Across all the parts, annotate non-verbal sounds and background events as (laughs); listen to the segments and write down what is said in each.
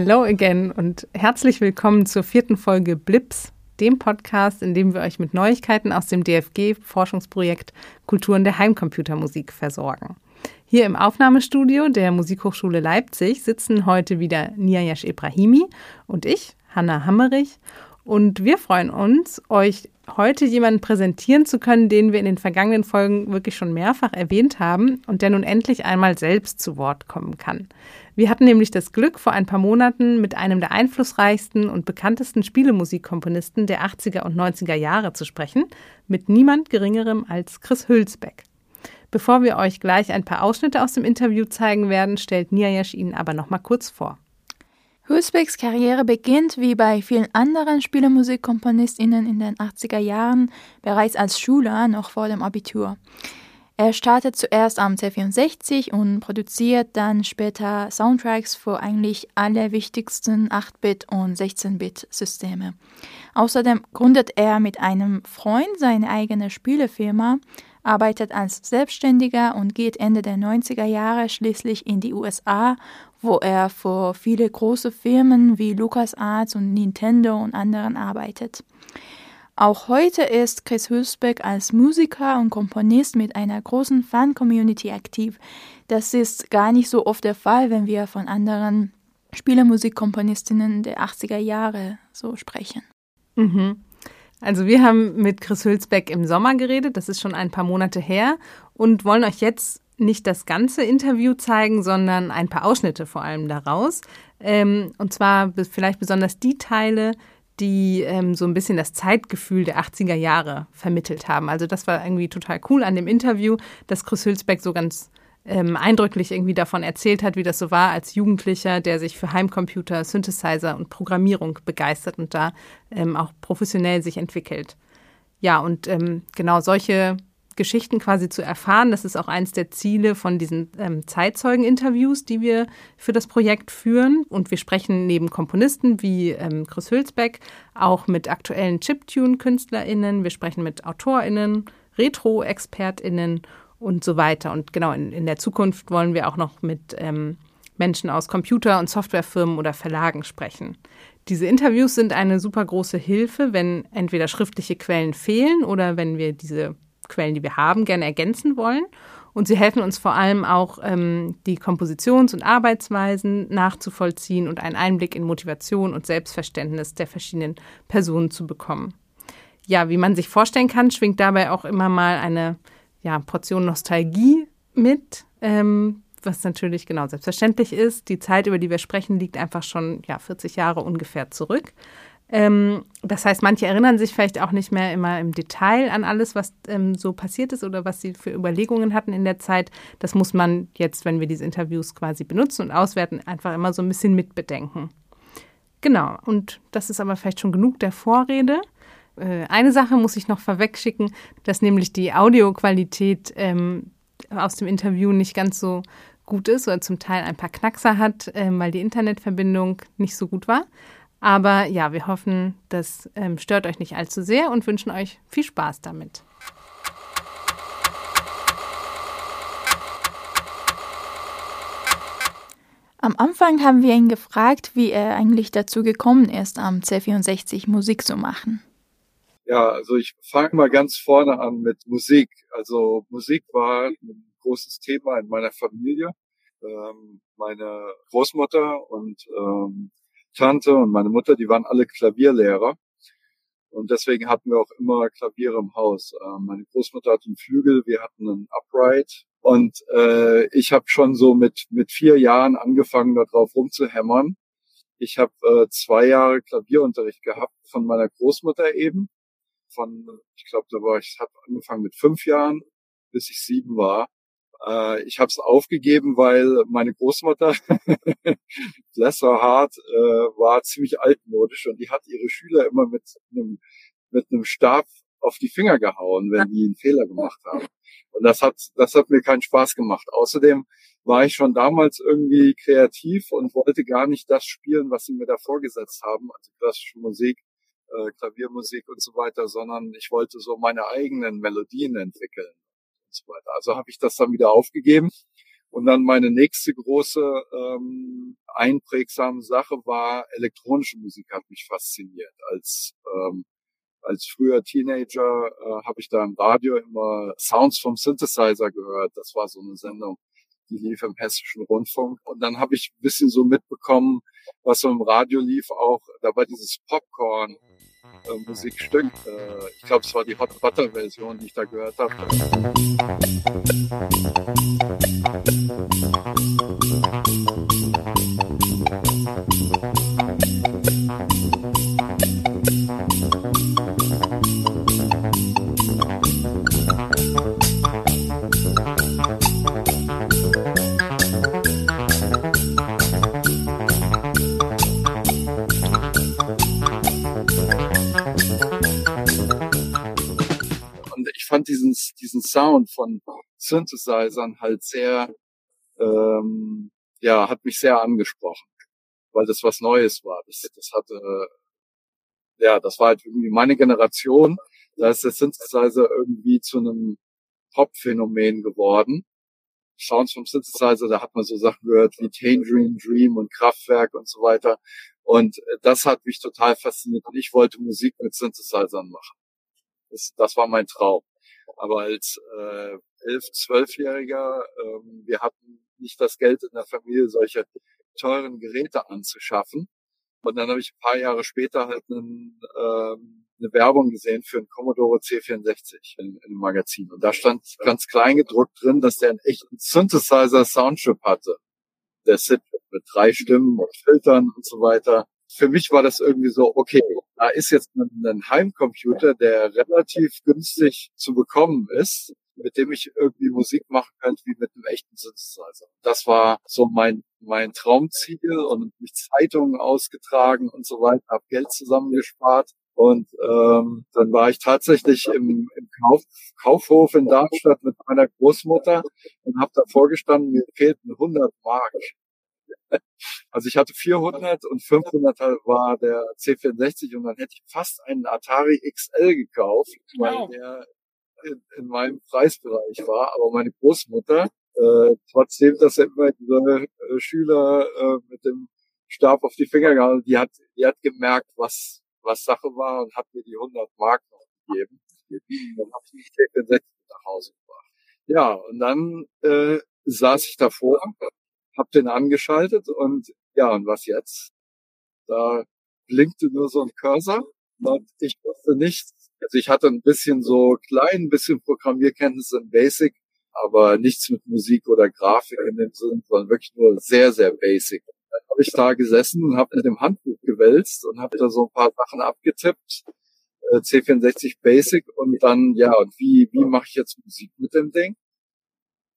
Hello again und herzlich willkommen zur vierten Folge Blips, dem Podcast, in dem wir euch mit Neuigkeiten aus dem DFG-Forschungsprojekt Kulturen der Heimcomputermusik versorgen. Hier im Aufnahmestudio der Musikhochschule Leipzig sitzen heute wieder Niayash Ibrahimi und ich, Hanna Hammerich. Und wir freuen uns, euch heute jemanden präsentieren zu können, den wir in den vergangenen Folgen wirklich schon mehrfach erwähnt haben und der nun endlich einmal selbst zu Wort kommen kann. Wir hatten nämlich das Glück, vor ein paar Monaten mit einem der einflussreichsten und bekanntesten Spielemusikkomponisten der 80er und 90er Jahre zu sprechen, mit niemand Geringerem als Chris Hülsbeck. Bevor wir euch gleich ein paar Ausschnitte aus dem Interview zeigen werden, stellt Niayesh ihn aber noch mal kurz vor. Hülsbecks Karriere beginnt wie bei vielen anderen Spielemusikkomponistinnen in den 80er Jahren bereits als Schüler noch vor dem Abitur. Er startet zuerst am C64 und produziert dann später Soundtracks für eigentlich alle wichtigsten 8-Bit- und 16-Bit-Systeme. Außerdem gründet er mit einem Freund seine eigene Spielefirma, arbeitet als Selbstständiger und geht Ende der 90er Jahre schließlich in die USA, wo er für viele große Firmen wie LucasArts und Nintendo und anderen arbeitet. Auch heute ist Chris Hülsbeck als Musiker und Komponist mit einer großen Fan-Community aktiv. Das ist gar nicht so oft der Fall, wenn wir von anderen Spielemusikkomponistinnen der 80er Jahre so sprechen. Mhm. Also wir haben mit Chris Hülsbeck im Sommer geredet, das ist schon ein paar Monate her und wollen euch jetzt nicht das ganze Interview zeigen, sondern ein paar Ausschnitte vor allem daraus. Ähm, und zwar vielleicht besonders die Teile, die ähm, so ein bisschen das Zeitgefühl der 80er Jahre vermittelt haben. Also das war irgendwie total cool an dem Interview, dass Chris Hülsbeck so ganz ähm, eindrücklich irgendwie davon erzählt hat, wie das so war als Jugendlicher, der sich für Heimcomputer, Synthesizer und Programmierung begeistert und da ähm, auch professionell sich entwickelt. Ja, und ähm, genau solche Geschichten quasi zu erfahren, das ist auch eines der Ziele von diesen ähm, Zeitzeugen-Interviews, die wir für das Projekt führen. Und wir sprechen neben Komponisten wie ähm, Chris Hülsbeck auch mit aktuellen Chiptune-KünstlerInnen, wir sprechen mit AutorInnen, Retro-ExpertInnen und so weiter. Und genau, in, in der Zukunft wollen wir auch noch mit ähm, Menschen aus Computer- und Softwarefirmen oder Verlagen sprechen. Diese Interviews sind eine super große Hilfe, wenn entweder schriftliche Quellen fehlen oder wenn wir diese Quellen, die wir haben, gerne ergänzen wollen. Und sie helfen uns vor allem auch, ähm, die Kompositions- und Arbeitsweisen nachzuvollziehen und einen Einblick in Motivation und Selbstverständnis der verschiedenen Personen zu bekommen. Ja, wie man sich vorstellen kann, schwingt dabei auch immer mal eine ja, Portion Nostalgie mit, ähm, was natürlich genau selbstverständlich ist. Die Zeit, über die wir sprechen, liegt einfach schon ja, 40 Jahre ungefähr zurück. Ähm, das heißt, manche erinnern sich vielleicht auch nicht mehr immer im Detail an alles, was ähm, so passiert ist oder was sie für Überlegungen hatten in der Zeit. Das muss man jetzt, wenn wir diese Interviews quasi benutzen und auswerten, einfach immer so ein bisschen mitbedenken. Genau, und das ist aber vielleicht schon genug der Vorrede. Äh, eine Sache muss ich noch vorwegschicken, dass nämlich die Audioqualität ähm, aus dem Interview nicht ganz so gut ist oder zum Teil ein paar Knackser hat, ähm, weil die Internetverbindung nicht so gut war. Aber ja, wir hoffen, das ähm, stört euch nicht allzu sehr und wünschen euch viel Spaß damit. Am Anfang haben wir ihn gefragt, wie er eigentlich dazu gekommen ist, am C64 Musik zu machen. Ja, also ich fange mal ganz vorne an mit Musik. Also Musik war ein großes Thema in meiner Familie. Ähm, meine Großmutter und ähm, Tante und meine Mutter, die waren alle Klavierlehrer. Und deswegen hatten wir auch immer Klaviere im Haus. Ähm, meine Großmutter hatte einen Flügel, wir hatten einen Upright. Und äh, ich habe schon so mit, mit vier Jahren angefangen, darauf rumzuhämmern. Ich habe äh, zwei Jahre Klavierunterricht gehabt von meiner Großmutter eben von, ich glaube, da war ich, habe angefangen mit fünf Jahren, bis ich sieben war. Äh, ich habe es aufgegeben, weil meine Großmutter, (laughs) bless her heart, äh, war ziemlich altmodisch und die hat ihre Schüler immer mit einem mit einem Stab auf die Finger gehauen, wenn die einen Fehler gemacht haben. Und das hat, das hat mir keinen Spaß gemacht. Außerdem war ich schon damals irgendwie kreativ und wollte gar nicht das spielen, was sie mir da vorgesetzt haben, also klassische Musik, äh, Klaviermusik und so weiter, sondern ich wollte so meine eigenen Melodien entwickeln und so weiter. Also habe ich das dann wieder aufgegeben Und dann meine nächste große ähm, einprägsame Sache war elektronische Musik hat mich fasziniert. Als ähm, als früher Teenager äh, habe ich da im Radio immer Sounds vom Synthesizer gehört. Das war so eine Sendung, die lief im hessischen Rundfunk. Und dann habe ich ein bisschen so mitbekommen, was so im Radio lief auch. Da war dieses Popcorn. Äh, Musikstück. Äh, ich glaube, es war die Hot Butter Version, die ich da gehört habe. Sound von Synthesizern halt sehr, ähm, ja, hat mich sehr angesprochen, weil das was Neues war. Das, das hatte, ja, das war halt irgendwie meine Generation. Da ist der Synthesizer irgendwie zu einem Pop-Phänomen geworden. Sounds vom Synthesizer, da hat man so Sachen gehört wie Tangerine Dream und Kraftwerk und so weiter. Und das hat mich total fasziniert. Und ich wollte Musik mit Synthesizern machen. Das, das war mein Traum. Aber als äh, elf, zwölfjähriger, ähm, wir hatten nicht das Geld in der Familie, solche teuren Geräte anzuschaffen. Und dann habe ich ein paar Jahre später halt einen, ähm, eine Werbung gesehen für einen Commodore C64 in, in einem Magazin. Und da stand ganz klein gedruckt drin, dass der einen echten Synthesizer Soundchip hatte. Der SID mit drei Stimmen und Filtern und so weiter für mich war das irgendwie so, okay, da ist jetzt ein, ein Heimcomputer, der relativ günstig zu bekommen ist, mit dem ich irgendwie Musik machen könnte wie mit einem echten Synthesizer. Das war so mein mein Traumziel und mich Zeitungen ausgetragen und so weiter, habe Geld zusammengespart und ähm, dann war ich tatsächlich im, im Kauf, Kaufhof in Darmstadt mit meiner Großmutter und habe da vorgestanden, mir fehlten 100 Mark. Also ich hatte 400 und 500 war der C64 und dann hätte ich fast einen Atari XL gekauft, wow. weil der in, in, meinem Preisbereich war. Aber meine Großmutter, äh, trotzdem, dass er immer diese äh, Schüler äh, mit dem Stab auf die Finger gehalten, die hat, die hat gemerkt, was, was Sache war und hat mir die 100 Mark noch gegeben. Dann habe ich die C64 nach Hause gebracht. Ja, und dann äh, saß ich davor hab den angeschaltet und ja, und was jetzt? Da blinkte nur so ein Cursor und ich wusste nicht, also ich hatte ein bisschen so klein, bisschen Programmierkenntnisse in Basic, aber nichts mit Musik oder Grafik in dem Sinn, sondern wirklich nur sehr, sehr basic. Dann habe ich da gesessen und habe mit dem Handbuch gewälzt und habe da so ein paar Sachen abgetippt, äh, C64 Basic und dann, ja, und wie, wie mache ich jetzt Musik mit dem Ding?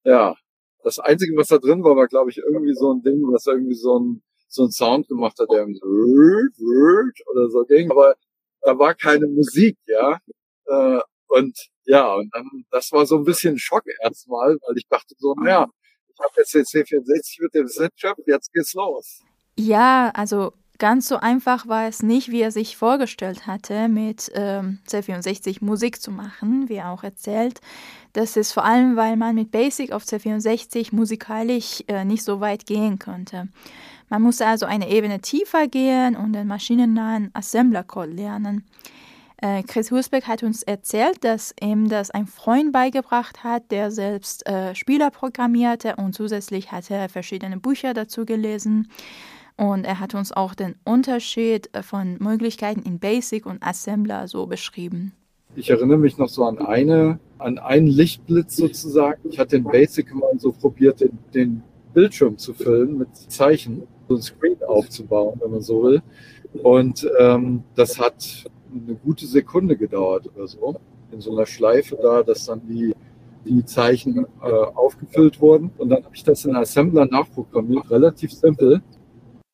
Ja, das Einzige, was da drin war, war, glaube ich, irgendwie so ein Ding, was irgendwie so ein, so ein Sound gemacht hat, der irgendwie so oder so ging. Aber da war keine Musik, ja. Äh, und ja, und dann, das war so ein bisschen Schock erstmal, weil ich dachte so, naja, ich habe jetzt den C64 mit dem Snapchat, jetzt geht's los. Ja, also Ganz so einfach war es nicht, wie er sich vorgestellt hatte, mit ähm, C64 Musik zu machen, wie er auch erzählt. Das ist vor allem, weil man mit Basic auf C64 musikalisch äh, nicht so weit gehen konnte. Man musste also eine Ebene tiefer gehen und den maschinennahen Assembler-Code lernen. Äh, Chris Husbeck hat uns erzählt, dass ihm das ein Freund beigebracht hat, der selbst äh, Spieler programmierte und zusätzlich hat er verschiedene Bücher dazu gelesen. Und er hat uns auch den Unterschied äh, von Möglichkeiten in Basic und Assembler so beschrieben. Ich erinnere mich noch so an eine, an einen Lichtblitz sozusagen. Ich hatte in Basic mal so probiert, den, den Bildschirm zu füllen mit Zeichen, so ein Screen aufzubauen, wenn man so will. Und ähm, das hat eine gute Sekunde gedauert oder so, in so einer Schleife da, dass dann die, die Zeichen äh, aufgefüllt wurden. Und dann habe ich das in Assembler nachprogrammiert, relativ simpel.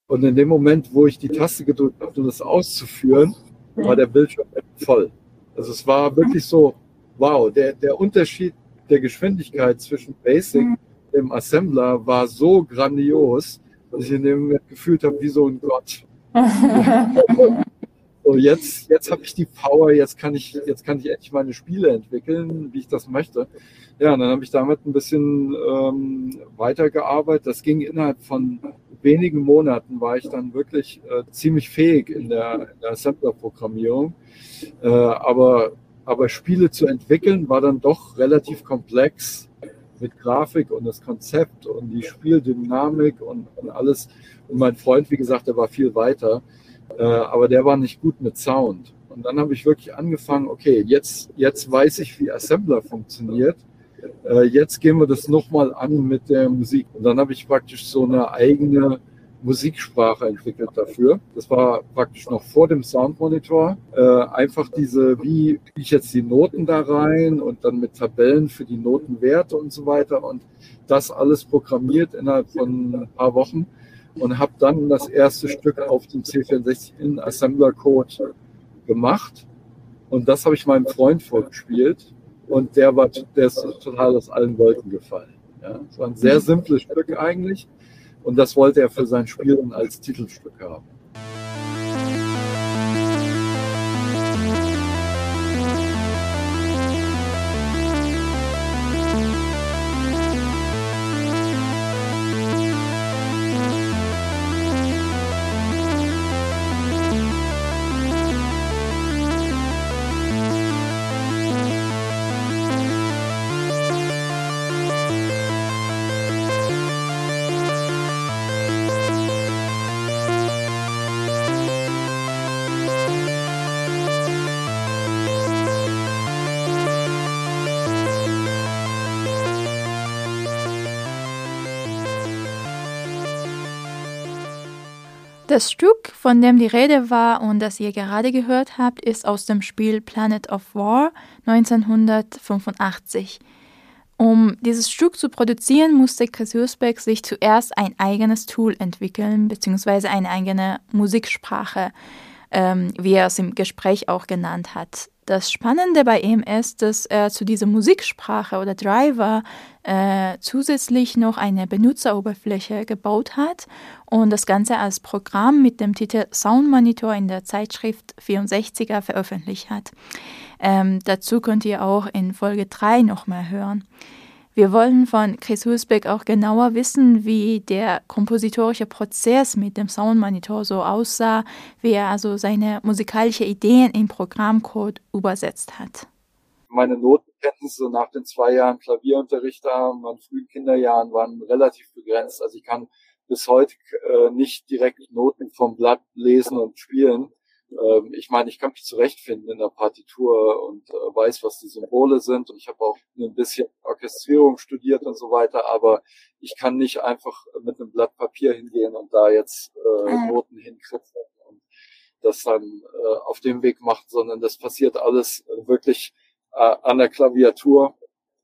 Und in dem Moment, wo ich die Taste gedrückt habe, um das auszuführen, war der Bildschirm voll. Also es war wirklich so, wow, der, der Unterschied der Geschwindigkeit zwischen Basic und dem Assembler war so grandios, dass ich in dem Moment gefühlt habe wie so ein Gott. (laughs) So, jetzt, jetzt habe ich die Power, jetzt kann ich, jetzt kann ich endlich meine Spiele entwickeln, wie ich das möchte. Ja, und dann habe ich damit ein bisschen ähm, weitergearbeitet. Das ging innerhalb von wenigen Monaten, war ich dann wirklich äh, ziemlich fähig in der, in der Assembler-Programmierung. Äh, aber, aber Spiele zu entwickeln war dann doch relativ komplex mit Grafik und das Konzept und die Spieldynamik und, und alles. Und mein Freund, wie gesagt, der war viel weiter, äh, aber der war nicht gut mit Sound. Und dann habe ich wirklich angefangen, okay, jetzt, jetzt weiß ich, wie Assembler funktioniert. Äh, jetzt gehen wir das nochmal an mit der Musik. Und dann habe ich praktisch so eine eigene Musiksprache entwickelt dafür. Das war praktisch noch vor dem Soundmonitor. Äh, einfach diese, wie ich jetzt die Noten da rein und dann mit Tabellen für die Notenwerte und so weiter und das alles programmiert innerhalb von ein paar Wochen und habe dann das erste Stück auf dem C64 in Assembler Code gemacht. Und das habe ich meinem Freund vorgespielt und der war der ist total aus allen Wolken gefallen. Ja, es war ein sehr simples Stück eigentlich und das wollte er für sein Spiel als Titelstück haben. Das Stück, von dem die Rede war und das ihr gerade gehört habt, ist aus dem Spiel Planet of War 1985. Um dieses Stück zu produzieren, musste Chris Husbeck sich zuerst ein eigenes Tool entwickeln, beziehungsweise eine eigene Musiksprache, ähm, wie er es im Gespräch auch genannt hat. Das Spannende bei ihm ist, dass er zu dieser Musiksprache oder Driver äh, zusätzlich noch eine Benutzeroberfläche gebaut hat und das Ganze als Programm mit dem Titel Sound Monitor in der Zeitschrift 64er veröffentlicht hat. Ähm, dazu könnt ihr auch in Folge 3 noch mehr hören. Wir wollen von Chris Husbeck auch genauer wissen, wie der kompositorische Prozess mit dem Soundmonitor so aussah, wie er also seine musikalischen Ideen in Programmcode übersetzt hat. Meine Notenkenntnisse nach den zwei Jahren Klavierunterricht da, meinen frühen Kinderjahren waren relativ begrenzt. Also ich kann bis heute äh, nicht direkt Noten vom Blatt lesen und spielen. Ähm, ich meine, ich kann mich zurechtfinden in der Partitur und äh, weiß, was die Symbole sind. Und ich habe auch ein bisschen Orchestrierung studiert und so weiter, aber ich kann nicht einfach mit einem Blatt Papier hingehen und da jetzt äh, mhm. Noten hinkritzen und das dann äh, auf dem Weg machen, sondern das passiert alles wirklich äh, an der Klaviatur.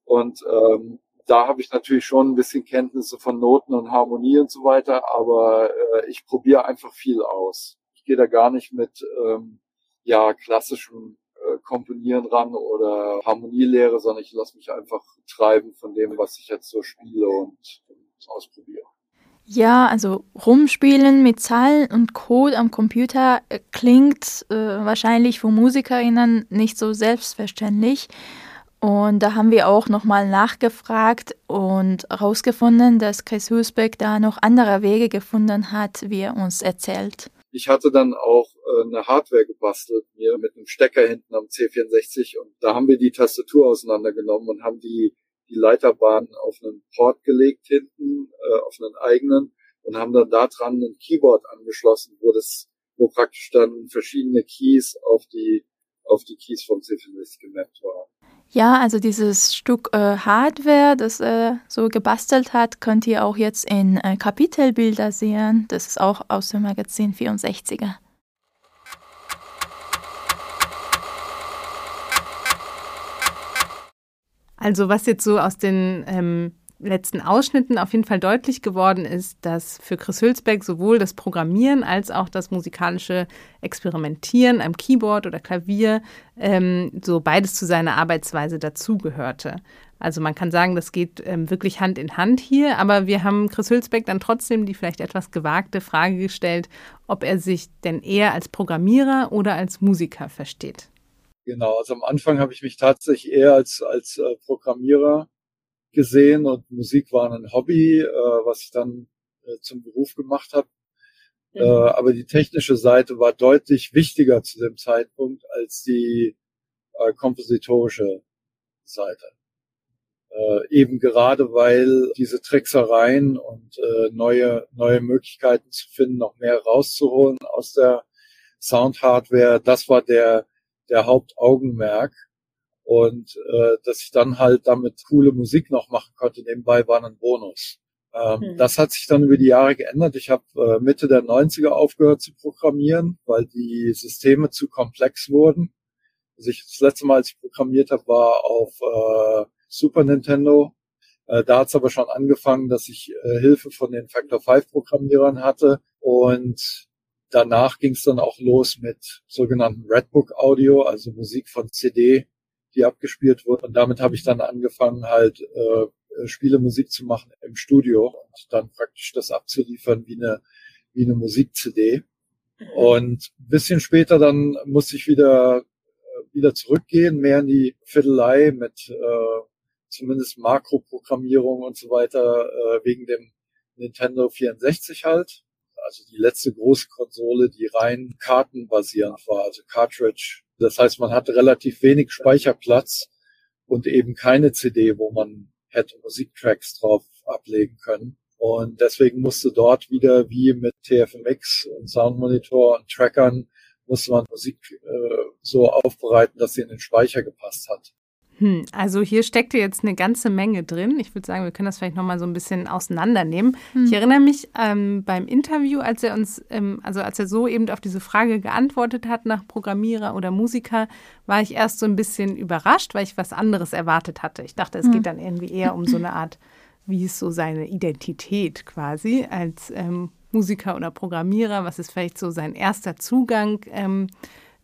Und ähm, da habe ich natürlich schon ein bisschen Kenntnisse von Noten und Harmonie und so weiter, aber äh, ich probiere einfach viel aus ich gehe da gar nicht mit ähm, ja klassischem äh, Komponieren ran oder Harmonielehre, sondern ich lasse mich einfach treiben von dem, was ich jetzt so spiele und, und ausprobiere. Ja, also rumspielen mit Zahlen und Code am Computer äh, klingt äh, wahrscheinlich für MusikerInnen nicht so selbstverständlich. Und da haben wir auch nochmal nachgefragt und herausgefunden, dass Chris Husbeck da noch andere Wege gefunden hat, wie er uns erzählt. Ich hatte dann auch äh, eine Hardware gebastelt, mir mit einem Stecker hinten am C64 und da haben wir die Tastatur auseinandergenommen und haben die, die Leiterbahn auf einen Port gelegt hinten, äh, auf einen eigenen und haben dann da dran ein Keyboard angeschlossen, wo das, wo praktisch dann verschiedene Keys auf die, auf die Keys vom C64 gemappt waren. Ja, also dieses Stück äh, Hardware, das er so gebastelt hat, könnt ihr auch jetzt in äh, Kapitelbilder sehen. Das ist auch aus dem Magazin 64er. Also was jetzt so aus den ähm, letzten Ausschnitten auf jeden Fall deutlich geworden ist, dass für Chris Hülsbeck sowohl das Programmieren als auch das musikalische Experimentieren am Keyboard oder Klavier ähm, so beides zu seiner Arbeitsweise dazugehörte. Also man kann sagen, das geht ähm, wirklich Hand in Hand hier, aber wir haben Chris Hülsbeck dann trotzdem die vielleicht etwas gewagte Frage gestellt, ob er sich denn eher als Programmierer oder als Musiker versteht. Genau, also am Anfang habe ich mich tatsächlich eher als, als äh, Programmierer gesehen und Musik war ein Hobby, äh, was ich dann äh, zum Beruf gemacht habe. Mhm. Äh, aber die technische Seite war deutlich wichtiger zu dem Zeitpunkt als die äh, kompositorische Seite. Äh, eben gerade weil diese Tricksereien und äh, neue, neue Möglichkeiten zu finden, noch mehr rauszuholen aus der Soundhardware, das war der, der Hauptaugenmerk. Und äh, dass ich dann halt damit coole Musik noch machen konnte, nebenbei war ein Bonus. Ähm, mhm. Das hat sich dann über die Jahre geändert. Ich habe äh, Mitte der 90er aufgehört zu programmieren, weil die Systeme zu komplex wurden. Also ich das letzte Mal, als ich programmiert habe, war auf äh, Super Nintendo. Äh, da hat es aber schon angefangen, dass ich äh, Hilfe von den Factor 5 Programmierern hatte und danach ging es dann auch los mit sogenannten Redbook Audio, also Musik von CD, die abgespielt wurde. Und damit habe ich dann angefangen, halt äh, Spielemusik zu machen im Studio und dann praktisch das abzuliefern wie eine, wie eine Musik-CD. Und ein bisschen später dann musste ich wieder, äh, wieder zurückgehen, mehr in die Fiddlei mit äh, zumindest Makroprogrammierung und so weiter, äh, wegen dem Nintendo 64 halt. Also die letzte große Konsole, die rein kartenbasierend war, also Cartridge. Das heißt, man hatte relativ wenig Speicherplatz und eben keine CD, wo man hätte Musiktracks drauf ablegen können. Und deswegen musste dort wieder wie mit TFMX und Soundmonitor und Trackern musste man Musik äh, so aufbereiten, dass sie in den Speicher gepasst hat. Hm, also hier steckte jetzt eine ganze Menge drin. Ich würde sagen, wir können das vielleicht nochmal so ein bisschen auseinandernehmen. Hm. Ich erinnere mich ähm, beim Interview, als er uns, ähm, also als er so eben auf diese Frage geantwortet hat nach Programmierer oder Musiker, war ich erst so ein bisschen überrascht, weil ich was anderes erwartet hatte. Ich dachte, es hm. geht dann irgendwie eher um so eine Art, wie ist so seine Identität quasi als ähm, Musiker oder Programmierer, was ist vielleicht so sein erster Zugang ähm,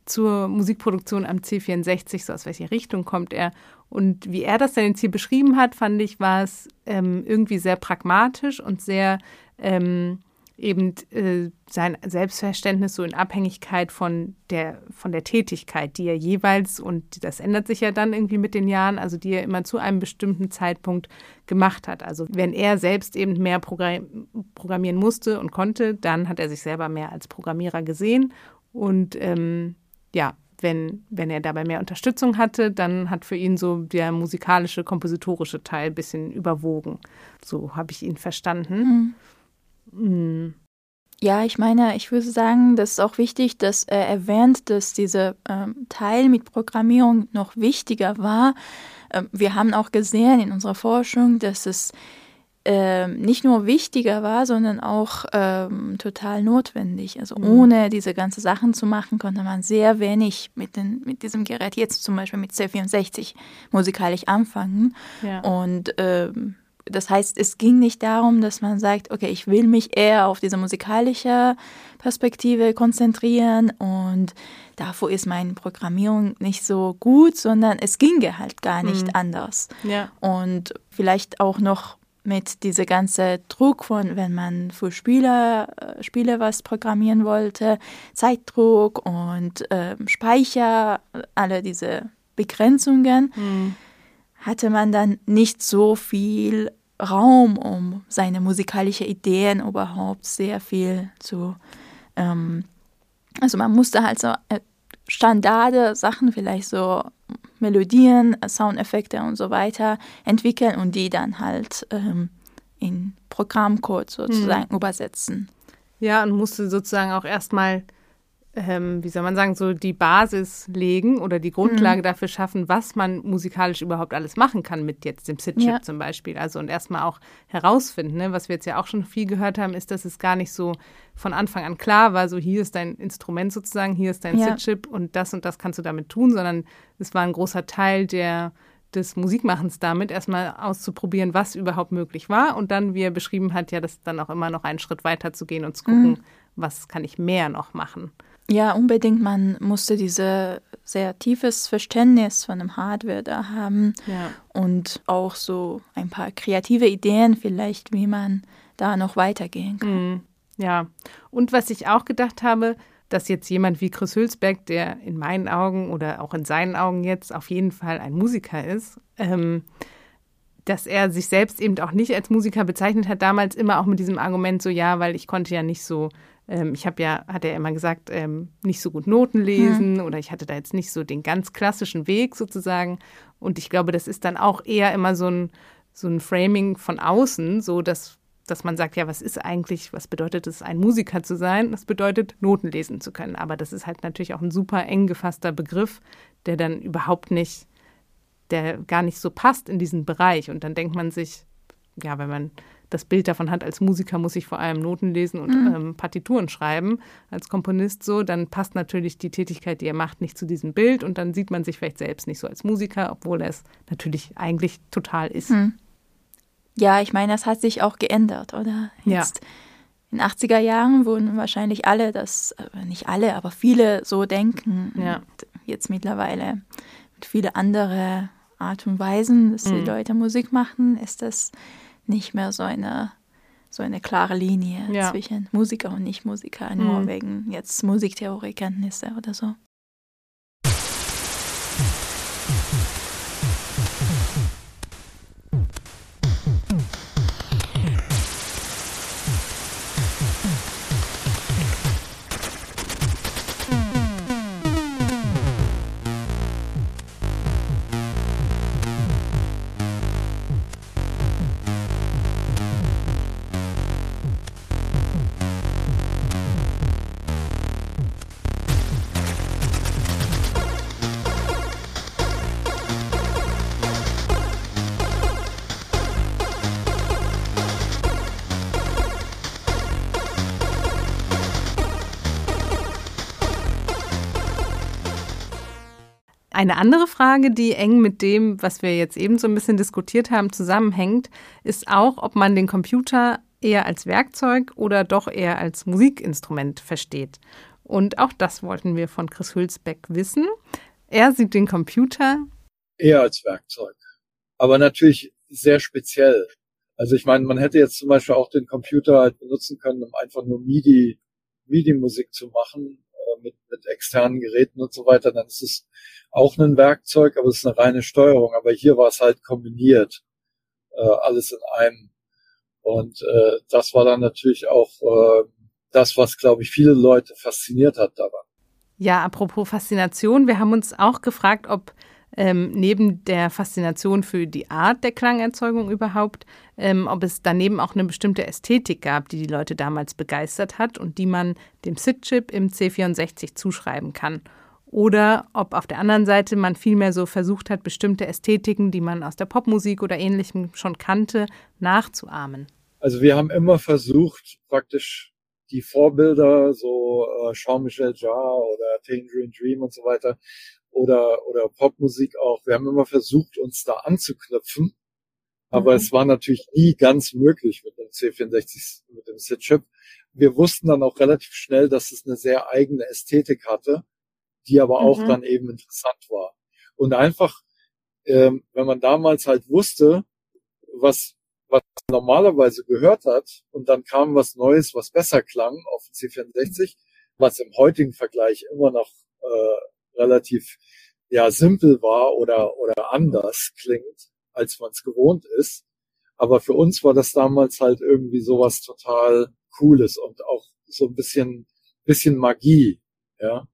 zur Musikproduktion am C64, so aus welcher Richtung kommt er. Und wie er das dann jetzt hier beschrieben hat, fand ich, war es ähm, irgendwie sehr pragmatisch und sehr ähm, eben äh, sein Selbstverständnis so in Abhängigkeit von der, von der Tätigkeit, die er jeweils, und das ändert sich ja dann irgendwie mit den Jahren, also die er immer zu einem bestimmten Zeitpunkt gemacht hat. Also wenn er selbst eben mehr programmieren musste und konnte, dann hat er sich selber mehr als Programmierer gesehen und ähm, ja, wenn, wenn er dabei mehr Unterstützung hatte, dann hat für ihn so der musikalische, kompositorische Teil ein bisschen überwogen. So habe ich ihn verstanden. Mhm. Mhm. Ja, ich meine, ich würde sagen, das ist auch wichtig, dass er erwähnt, dass dieser ähm, Teil mit Programmierung noch wichtiger war. Ähm, wir haben auch gesehen in unserer Forschung, dass es ähm, nicht nur wichtiger war, sondern auch ähm, total notwendig. Also mhm. ohne diese ganzen Sachen zu machen, konnte man sehr wenig mit, den, mit diesem Gerät, jetzt zum Beispiel mit C64, musikalisch anfangen. Ja. Und ähm, das heißt, es ging nicht darum, dass man sagt, okay, ich will mich eher auf diese musikalische Perspektive konzentrieren und davor ist meine Programmierung nicht so gut, sondern es ginge halt gar nicht mhm. anders. Ja. Und vielleicht auch noch mit dieser ganze Druck von, wenn man für Spieler, äh, Spiele was programmieren wollte, Zeitdruck und äh, Speicher, alle diese Begrenzungen, mhm. hatte man dann nicht so viel Raum, um seine musikalischen Ideen überhaupt sehr viel zu, ähm, also man musste halt so äh, Standarde Sachen vielleicht so Melodien, Soundeffekte und so weiter entwickeln und die dann halt ähm, in Programmcode sozusagen mhm. übersetzen. Ja, und musste sozusagen auch erstmal ähm, wie soll man sagen, so die Basis legen oder die Grundlage mhm. dafür schaffen, was man musikalisch überhaupt alles machen kann mit jetzt dem SID-Chip ja. zum Beispiel. Also und erstmal auch herausfinden, ne? was wir jetzt ja auch schon viel gehört haben, ist, dass es gar nicht so von Anfang an klar war, so hier ist dein Instrument sozusagen, hier ist dein ja. SID-Chip und das und das kannst du damit tun, sondern es war ein großer Teil der des Musikmachens damit, erstmal auszuprobieren, was überhaupt möglich war und dann, wie er beschrieben hat, ja, das dann auch immer noch einen Schritt weiter zu gehen und zu gucken, mhm. was kann ich mehr noch machen. Ja, unbedingt. Man musste dieses sehr tiefes Verständnis von dem Hardware da haben Ja. und auch so ein paar kreative Ideen vielleicht, wie man da noch weitergehen kann. Mhm. Ja. Und was ich auch gedacht habe, dass jetzt jemand wie Chris Hülsbeck, der in meinen Augen oder auch in seinen Augen jetzt auf jeden Fall ein Musiker ist, ähm, dass er sich selbst eben auch nicht als Musiker bezeichnet hat, damals immer auch mit diesem Argument so, ja, weil ich konnte ja nicht so, ähm, ich habe ja, hat er immer gesagt, ähm, nicht so gut Noten lesen oder ich hatte da jetzt nicht so den ganz klassischen Weg sozusagen. Und ich glaube, das ist dann auch eher immer so ein, so ein Framing von außen, so dass dass man sagt, ja, was ist eigentlich, was bedeutet es, ein Musiker zu sein? Das bedeutet, Noten lesen zu können. Aber das ist halt natürlich auch ein super eng gefasster Begriff, der dann überhaupt nicht, der gar nicht so passt in diesen Bereich. Und dann denkt man sich, ja, wenn man das Bild davon hat, als Musiker muss ich vor allem Noten lesen und Mhm. ähm, Partituren schreiben, als Komponist so, dann passt natürlich die Tätigkeit, die er macht, nicht zu diesem Bild und dann sieht man sich vielleicht selbst nicht so als Musiker, obwohl er es natürlich eigentlich total ist. Hm. Ja, ich meine, das hat sich auch geändert, oder? Ja. Jetzt in den 80er Jahren wurden wahrscheinlich alle das, äh, nicht alle, aber viele so denken. Ja. Jetzt mittlerweile mit viele andere Art und Weisen, dass die Mhm. Leute Musik machen, ist das nicht mehr so eine so eine klare Linie Ja. zwischen Musiker und Nicht-Musiker, nur Mhm. wegen jetzt Musiktheoriekenntnisse oder so. Eine andere Frage, die eng mit dem, was wir jetzt eben so ein bisschen diskutiert haben, zusammenhängt, ist auch, ob man den Computer eher als Werkzeug oder doch eher als Musikinstrument versteht. Und auch das wollten wir von Chris Hülsbeck wissen. Er sieht den Computer eher als Werkzeug. Aber natürlich sehr speziell. Also ich meine, man hätte jetzt zum Beispiel auch den Computer halt benutzen können, um einfach nur MIDI, MIDI-Musik zu machen, mit, mit externen Geräten und so weiter. Dann ist es auch ein Werkzeug, aber es ist eine reine Steuerung. Aber hier war es halt kombiniert, äh, alles in einem. Und äh, das war dann natürlich auch äh, das, was, glaube ich, viele Leute fasziniert hat daran. Ja, apropos Faszination, wir haben uns auch gefragt, ob ähm, neben der Faszination für die Art der Klangerzeugung überhaupt, ähm, ob es daneben auch eine bestimmte Ästhetik gab, die die Leute damals begeistert hat und die man dem SID-Chip im C64 zuschreiben kann. Oder ob auf der anderen Seite man vielmehr so versucht hat, bestimmte Ästhetiken, die man aus der Popmusik oder ähnlichem schon kannte, nachzuahmen. Also wir haben immer versucht, praktisch die Vorbilder, so äh, Jean-Michel Jarre oder Tangerine Dream und so weiter, oder, oder Popmusik auch, wir haben immer versucht, uns da anzuknüpfen. Aber Mhm. es war natürlich nie ganz möglich mit dem C64, mit dem SID-Chip. Wir wussten dann auch relativ schnell, dass es eine sehr eigene Ästhetik hatte, die aber auch Mhm. dann eben interessant war. Und einfach, ähm, wenn man damals halt wusste, was, was normalerweise gehört hat, und dann kam was Neues, was besser klang auf dem C64, was im heutigen Vergleich immer noch äh, relativ ja simpel war oder oder anders klingt, als man es gewohnt ist. Aber für uns war das damals halt irgendwie sowas total Cooles und auch so ein bisschen bisschen Magie, ja.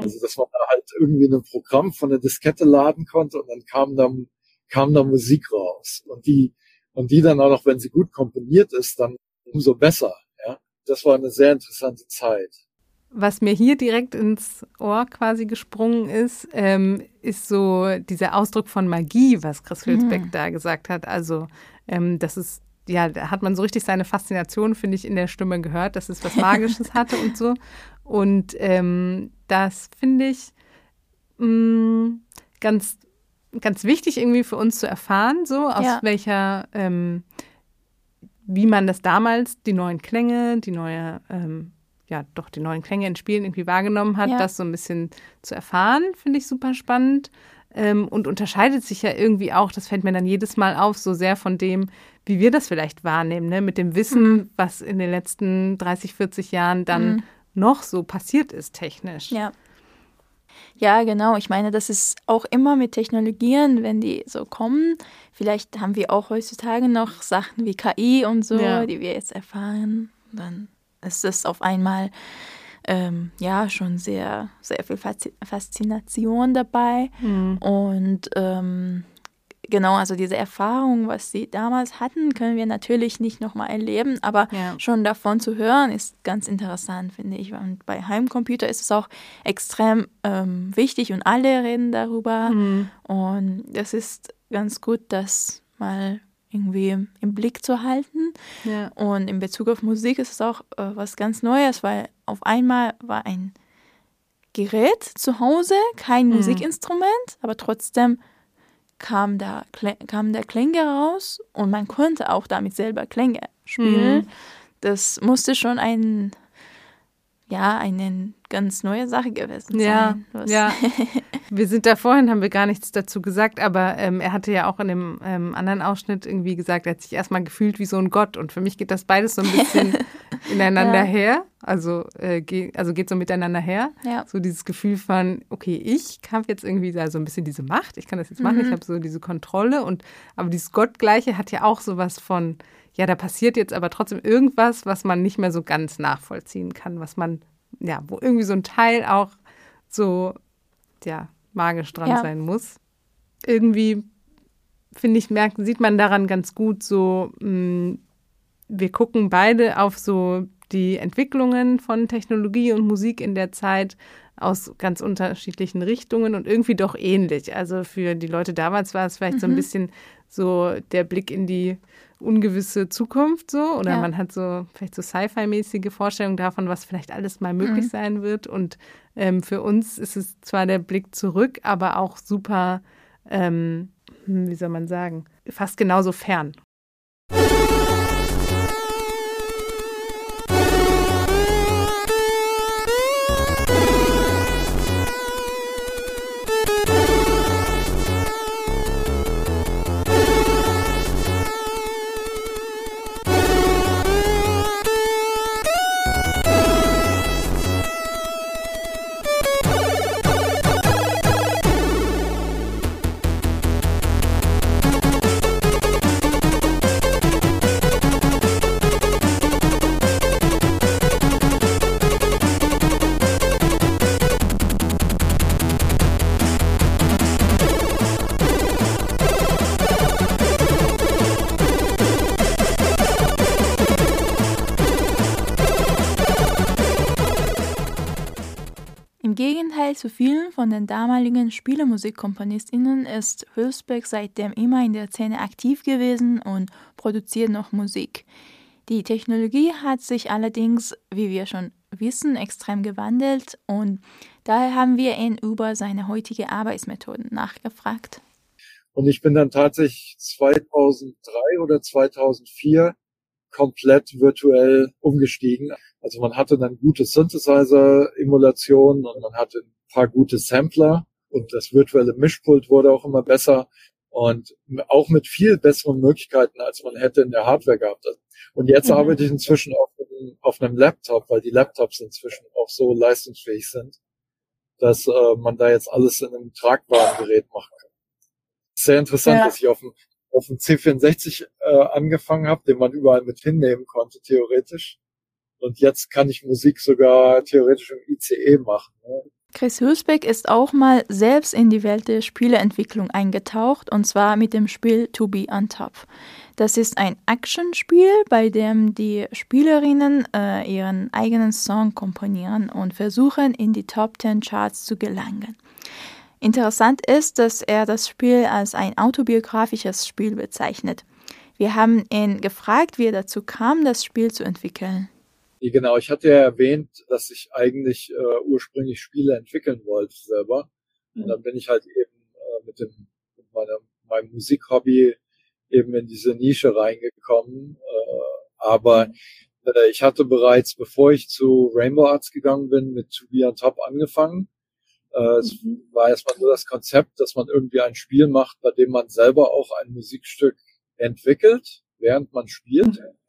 Also dass man da halt irgendwie ein Programm von der Diskette laden konnte und dann kam da kam da Musik raus und die und die dann auch noch, wenn sie gut komponiert ist, dann umso besser. Ja, das war eine sehr interessante Zeit. Was mir hier direkt ins Ohr quasi gesprungen ist, ähm, ist so dieser Ausdruck von Magie, was Chris Hülsbeck Mhm. da gesagt hat. Also, ähm, das ist, ja, da hat man so richtig seine Faszination, finde ich, in der Stimme gehört, dass es was (laughs) Magisches hatte und so. Und ähm, das finde ich mh, ganz, ganz wichtig irgendwie für uns zu erfahren, so aus Ja. welcher, ähm, wie man das damals, die neuen Klänge, die neue ähm, ja doch die neuen Klänge in Spielen irgendwie wahrgenommen hat, ja. das so ein bisschen zu erfahren, finde ich super spannend. Ähm, und unterscheidet sich ja irgendwie auch, das fällt mir dann jedes Mal auf, so sehr von dem, wie wir das vielleicht wahrnehmen, ne? mit dem Wissen, mhm. was in den letzten 30, 40 Jahren dann mhm. noch so passiert ist technisch. Ja. Ja, genau. Ich meine, das ist auch immer mit Technologien, wenn die so kommen. Vielleicht haben wir auch heutzutage noch Sachen wie KI und so, ja. die wir jetzt erfahren. Dann ist es auf einmal ähm, ja schon sehr, sehr viel Faszination dabei. Mhm. Und ähm, genau, also diese Erfahrung, was sie damals hatten, können wir natürlich nicht nochmal erleben, aber ja. schon davon zu hören, ist ganz interessant, finde ich. Und bei Heimcomputer ist es auch extrem ähm, wichtig und alle reden darüber. Mhm. Und es ist ganz gut, das mal irgendwie im Blick zu halten. Ja. Und in Bezug auf Musik ist es auch äh, was ganz Neues, weil auf einmal war ein Gerät zu Hause, kein mhm. Musikinstrument, aber trotzdem kam, da, kam der Klänge raus und man konnte auch damit selber Klänge spielen. Mhm. Das musste schon ein, ja, eine ganz neue Sache gewesen ja, sein. Ja, (laughs) wir sind da vorhin, haben wir gar nichts dazu gesagt, aber ähm, er hatte ja auch in dem ähm, anderen Ausschnitt irgendwie gesagt, er hat sich erstmal gefühlt wie so ein Gott und für mich geht das beides so ein bisschen (laughs) ineinander ja. her, also, äh, ge also geht so miteinander her. Ja. So dieses Gefühl von, okay, ich habe jetzt irgendwie so ein bisschen diese Macht, ich kann das jetzt machen, mhm. ich habe so diese Kontrolle und aber dieses Gottgleiche hat ja auch sowas von, ja, da passiert jetzt aber trotzdem irgendwas, was man nicht mehr so ganz nachvollziehen kann, was man, ja, wo irgendwie so ein Teil auch so, ja, magisch dran ja. sein muss. Irgendwie, finde ich, merkt, sieht man daran ganz gut so, mh, mm, wir gucken beide auf so die Entwicklungen von Technologie und Musik in der Zeit aus ganz unterschiedlichen Richtungen und irgendwie doch ähnlich. Also für die Leute damals war es vielleicht mhm. so ein mhm. bisschen so der Blick in die ungewisse Zukunft so oder ja. man hat so vielleicht so Sci-Fi-mäßige Vorstellungen davon, was vielleicht alles mal möglich mhm. sein wird und ähm, für uns ist es zwar der Blick zurück, aber auch super, ähm, hm, wie soll man sagen, fast genauso fern. Zu vielen von den damaligen Spielemusikkomponistinnen ist Hülsbeck seitdem immer in der Szene aktiv gewesen und produziert noch Musik. Die Technologie hat sich allerdings, wie wir schon wissen, extrem gewandelt und daher haben wir ihn über seine heutige Arbeitsmethoden nachgefragt. Und ich bin dann tatsächlich 2003 oder 2004 komplett virtuell umgestiegen. Also man hatte dann gute Synthesizer-Emulationen und man hatte paar gute Sampler und das virtuelle Mischpult wurde auch immer besser und auch mit viel besseren Möglichkeiten, als man hätte in der Hardware gehabt. Und jetzt mhm. arbeite ich inzwischen auf einem, auf einem Laptop, weil die Laptops inzwischen auch so leistungsfähig sind, dass äh, man da jetzt alles in einem tragbaren Gerät machen kann. Sehr interessant, ja. dass ich auf dem, auf dem C64 äh, angefangen habe, den man überall mit hinnehmen konnte, theoretisch. Und jetzt kann ich Musik sogar theoretisch im ICE machen. Ne? Chris Hülsbeck ist auch mal selbst in die Welt der Spieleentwicklung eingetaucht und zwar mit dem Spiel To Be on Top. Das ist ein Actionspiel, bei dem die Spielerinnen äh, ihren eigenen Song komponieren und versuchen, in die Top 10 Charts zu gelangen. Interessant ist, dass er das Spiel als ein autobiografisches Spiel bezeichnet. Wir haben ihn gefragt, wie er dazu kam, das Spiel zu entwickeln. Genau, ich hatte ja erwähnt, dass ich eigentlich äh, ursprünglich Spiele entwickeln wollte selber. Mhm. Und dann bin ich halt eben äh, mit dem mit meiner, meinem Musikhobby eben in diese Nische reingekommen. Äh, aber mhm. Äh, ich hatte bereits, bevor ich zu Rainbow Arts gegangen bin, mit To Be on Top angefangen. Äh, es mhm. war erstmal nur das Konzept, dass man irgendwie ein Spiel macht, bei dem man selber auch ein Musikstück entwickelt, während man spielt. Mhm.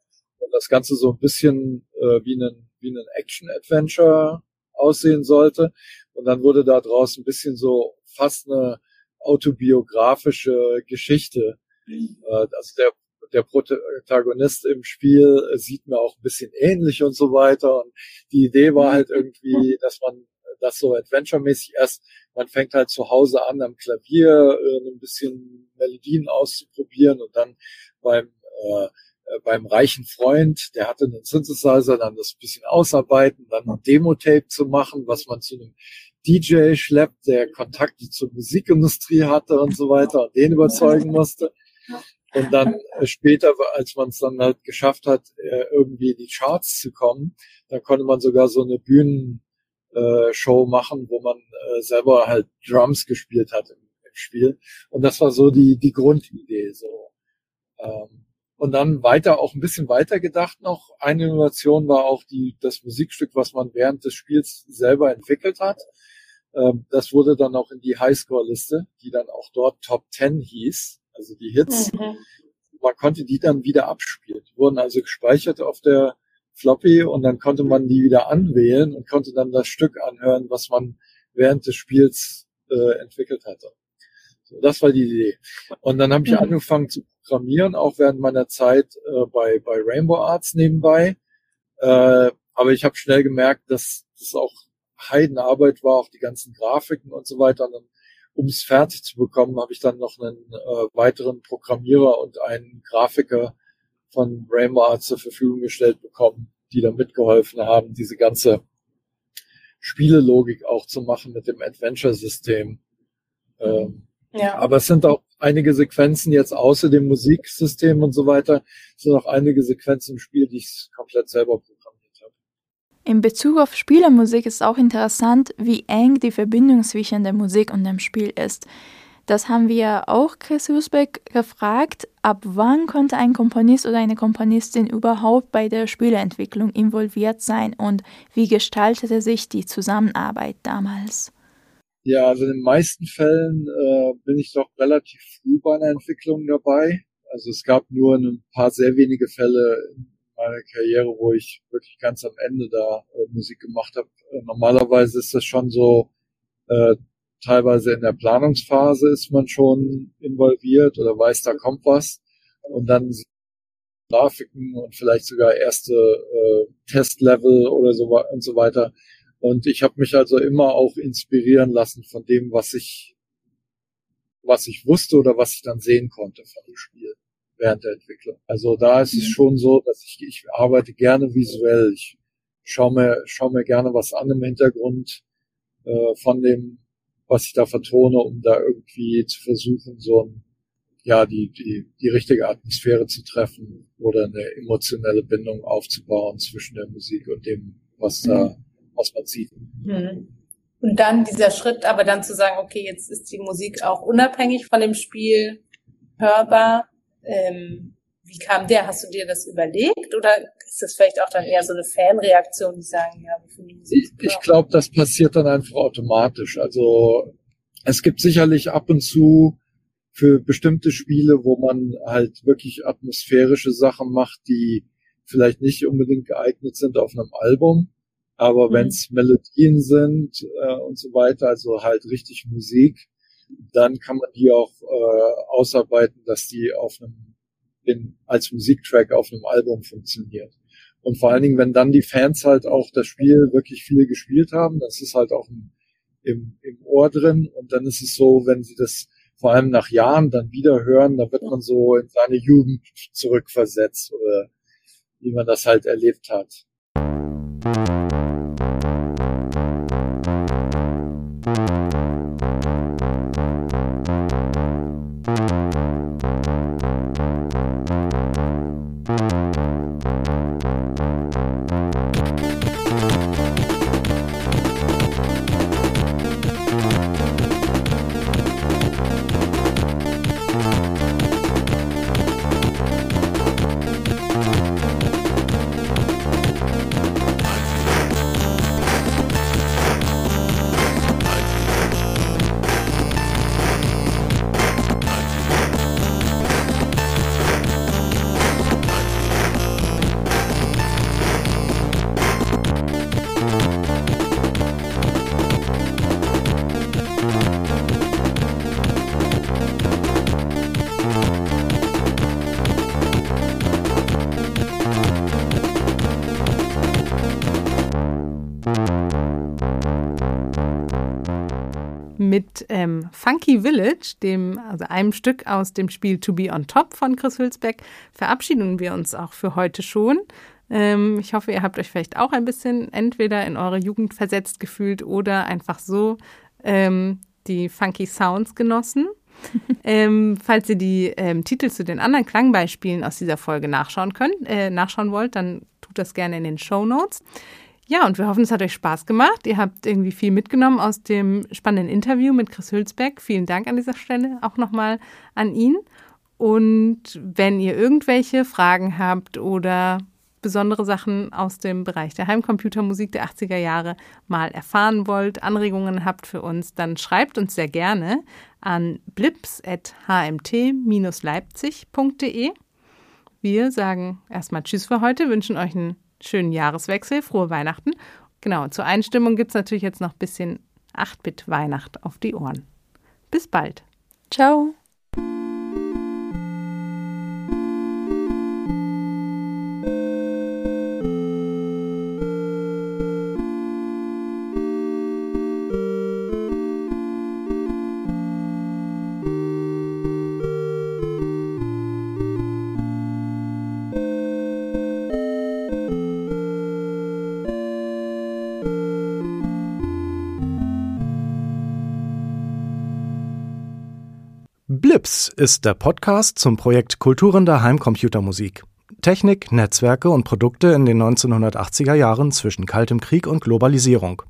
Und das Ganze so ein bisschen äh, wie ein, wie ein Action-Adventure aussehen sollte. Und dann wurde da draus ein bisschen so fast eine autobiografische Geschichte. Mhm. Äh, also der der Protagonist im Spiel sieht mir auch ein bisschen ähnlich und so weiter. Und die Idee war halt irgendwie, dass man das so adventure-mäßig erst, man fängt halt zu Hause an am Klavier äh, ein bisschen Melodien auszuprobieren und dann beim äh, äh, beim reichen Freund, der hatte einen Synthesizer, dann das bisschen ausarbeiten, dann ein Demo-Tape zu machen, was man zu einem DJ schleppt, der Kontakte zur Musikindustrie hatte und so weiter und den überzeugen musste. Und dann äh, später, als man es dann halt geschafft hat, äh, irgendwie in die Charts zu kommen, dann konnte man sogar so eine Bühnenshow machen, wo man selber halt Drums gespielt hat im, im Spiel. Und das war so die, die Grundidee. So. Ähm, und dann weiter, auch ein bisschen weiter gedacht noch. Eine Innovation war auch die, das Musikstück, was man während des Spiels selber entwickelt hat. Ähm, das wurde dann auch in die Highscore-Liste, die dann auch dort Top 10 hieß, also die Hits. Mhm. Man konnte die dann wieder abspielen. Die wurden also gespeichert auf der Floppy und dann konnte man die wieder anwählen und konnte dann das Stück anhören, was man während des Spiels äh, entwickelt hatte. Das war die Idee. Und dann habe ich mhm. angefangen zu programmieren, auch während meiner Zeit äh, bei, bei Rainbow Arts nebenbei. Äh, aber ich habe schnell gemerkt, dass das auch Heidenarbeit war, auch die ganzen Grafiken und so weiter. Und um es fertig zu bekommen, habe ich dann noch einen äh, weiteren Programmierer und einen Grafiker von Rainbow Arts zur Verfügung gestellt bekommen, die da mitgeholfen haben, diese ganze Spielelogik auch zu machen mit dem Adventure-System. Ähm, ja. Aber es sind auch einige Sequenzen jetzt außer dem Musiksystem und so weiter, es sind auch einige Sequenzen im Spiel, die ich komplett selber programmiert habe. In Bezug auf Spielermusik ist auch interessant, wie eng die Verbindung zwischen der Musik und dem Spiel ist. Das haben wir auch Chris Husbeck gefragt, ab wann konnte ein Komponist oder eine Komponistin überhaupt bei der Spieleentwicklung involviert sein und wie gestaltete sich die Zusammenarbeit damals? Ja, also in den meisten Fällen äh, bin ich doch relativ früh bei einer Entwicklung dabei. Also es gab nur ein paar sehr wenige Fälle in meiner Karriere, wo ich wirklich ganz am Ende da äh, Musik gemacht habe. Äh, normalerweise ist das schon so, äh, teilweise in der Planungsphase ist man schon involviert oder weiß, da kommt was. Und dann Grafiken und vielleicht sogar erste äh, Testlevel oder so und so weiter und ich habe mich also immer auch inspirieren lassen von dem, was ich, was ich wusste oder was ich dann sehen konnte von dem Spiel während der Entwicklung. Also da ist es mhm. schon so, dass ich, ich arbeite gerne visuell. Ich schaue mir, schaue mir gerne was an im Hintergrund äh, von dem, was ich da vertone, um da irgendwie zu versuchen, so ein, ja, die, die, die richtige Atmosphäre zu treffen oder eine emotionelle Bindung aufzubauen zwischen der Musik und dem, was da mhm was man sieht. Hm. Und dann dieser Schritt, aber dann zu sagen, okay, jetzt ist die Musik auch unabhängig von dem Spiel hörbar. Ähm, wie kam der? Hast du dir das überlegt oder ist das vielleicht auch dann eher so eine Fanreaktion, die sagen, ja, wir finden die Musik Ich, ich glaube, das passiert dann einfach automatisch. Also es gibt sicherlich ab und zu für bestimmte Spiele, wo man halt wirklich atmosphärische Sachen macht, die vielleicht nicht unbedingt geeignet sind auf einem Album. Aber mhm. wenn es Melodien sind äh, und so weiter, also halt richtig Musik, dann kann man die auch äh, ausarbeiten, dass die auf einem in, als Musiktrack auf einem Album funktioniert. Und vor allen Dingen, wenn dann die Fans halt auch das Spiel wirklich viel gespielt haben, das ist halt auch im, im, im Ohr drin. Und dann ist es so, wenn sie das vor allem nach Jahren dann wieder hören, dann wird man so in seine Jugend zurückversetzt oder wie man das halt erlebt hat. Mit ähm, Funky Village, dem, also einem Stück aus dem Spiel To Be on Top von Chris Hülsbeck, verabschieden wir uns auch für heute schon. Ähm, ich hoffe, ihr habt euch vielleicht auch ein bisschen entweder in eure Jugend versetzt gefühlt oder einfach so ähm, die funky Sounds genossen. (laughs) ähm, falls ihr die ähm, Titel zu den anderen Klangbeispielen aus dieser Folge nachschauen könnt, äh, nachschauen wollt, dann tut das gerne in den Show Notes. Ja, und wir hoffen, es hat euch Spaß gemacht. Ihr habt irgendwie viel mitgenommen aus dem spannenden Interview mit Chris Hülsbeck. Vielen Dank an dieser Stelle auch nochmal an ihn. Und wenn ihr irgendwelche Fragen habt oder besondere Sachen aus dem Bereich der Heimcomputermusik der 80er Jahre mal erfahren wollt, Anregungen habt für uns, dann schreibt uns sehr gerne an blips.hmt-leipzig.de. Wir sagen erstmal Tschüss für heute, wünschen euch einen schönen Jahreswechsel, frohe Weihnachten. Genau, zur Einstimmung gibt es natürlich jetzt noch ein bisschen 8-Bit-Weihnacht auf die Ohren. Bis bald. Ciao. Blips ist der Podcast zum Projekt Kulturen der Heimcomputermusik. Technik, Netzwerke und Produkte in den 1980er Jahren zwischen Kaltem Krieg und Globalisierung.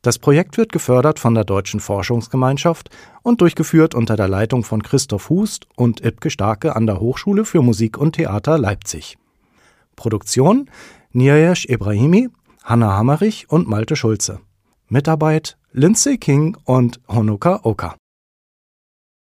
Das Projekt wird gefördert von der Deutschen Forschungsgemeinschaft und durchgeführt unter der Leitung von Christoph Hust und Ibke Starke an der Hochschule für Musik und Theater Leipzig. Produktion Nirjesh Ibrahimi, Hanna Hammerich und Malte Schulze. Mitarbeit Lindsay King und Honoka Oka.